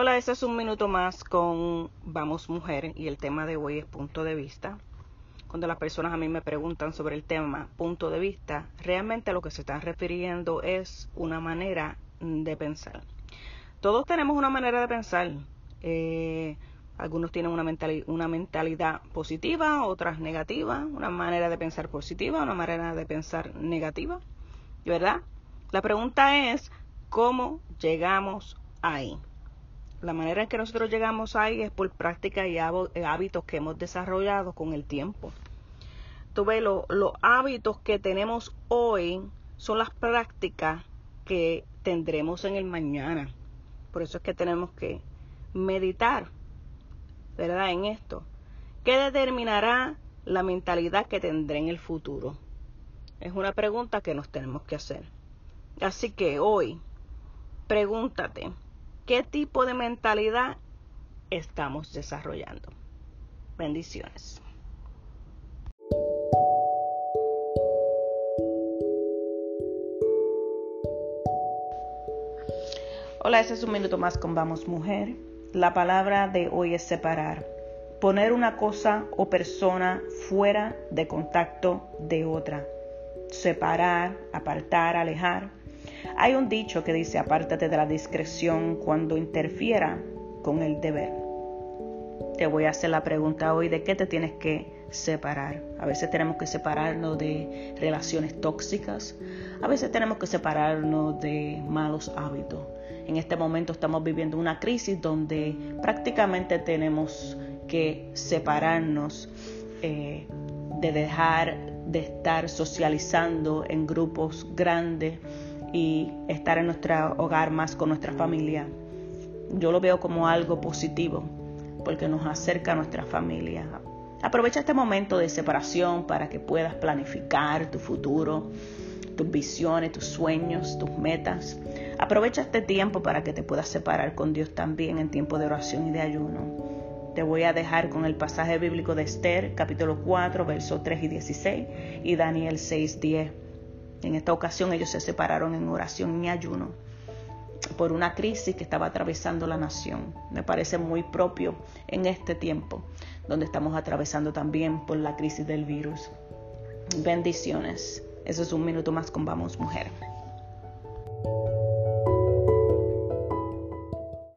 Hola, este es un minuto más con Vamos Mujer y el tema de hoy es punto de vista. Cuando las personas a mí me preguntan sobre el tema punto de vista, realmente lo que se están refiriendo es una manera de pensar. Todos tenemos una manera de pensar. Eh, algunos tienen una, una mentalidad positiva, otras negativa, una manera de pensar positiva, una manera de pensar negativa, ¿verdad? La pregunta es, ¿cómo llegamos ahí? La manera en que nosotros llegamos ahí es por prácticas y eh, hábitos que hemos desarrollado con el tiempo. Tú ves, los hábitos que tenemos hoy son las prácticas que tendremos en el mañana. Por eso es que tenemos que meditar, ¿verdad? En esto. ¿Qué determinará la mentalidad que tendré en el futuro? Es una pregunta que nos tenemos que hacer. Así que hoy, pregúntate, qué tipo de mentalidad estamos desarrollando. Bendiciones. Hola, este es un minuto más con Vamos Mujer. La palabra de hoy es separar. Poner una cosa o persona fuera de contacto de otra. Separar, apartar, alejar. Hay un dicho que dice, apártate de la discreción cuando interfiera con el deber. Te voy a hacer la pregunta hoy de qué te tienes que separar. A veces tenemos que separarnos de relaciones tóxicas, a veces tenemos que separarnos de malos hábitos. En este momento estamos viviendo una crisis donde prácticamente tenemos que separarnos eh, de dejar de estar socializando en grupos grandes y estar en nuestro hogar más con nuestra familia. Yo lo veo como algo positivo porque nos acerca a nuestra familia. Aprovecha este momento de separación para que puedas planificar tu futuro, tus visiones, tus sueños, tus metas. Aprovecha este tiempo para que te puedas separar con Dios también en tiempo de oración y de ayuno. Te voy a dejar con el pasaje bíblico de Esther, capítulo 4, versos 3 y 16, y Daniel 6, 10. En esta ocasión ellos se separaron en oración y ayuno por una crisis que estaba atravesando la nación. Me parece muy propio en este tiempo, donde estamos atravesando también por la crisis del virus. Bendiciones. Eso es un minuto más con Vamos Mujer.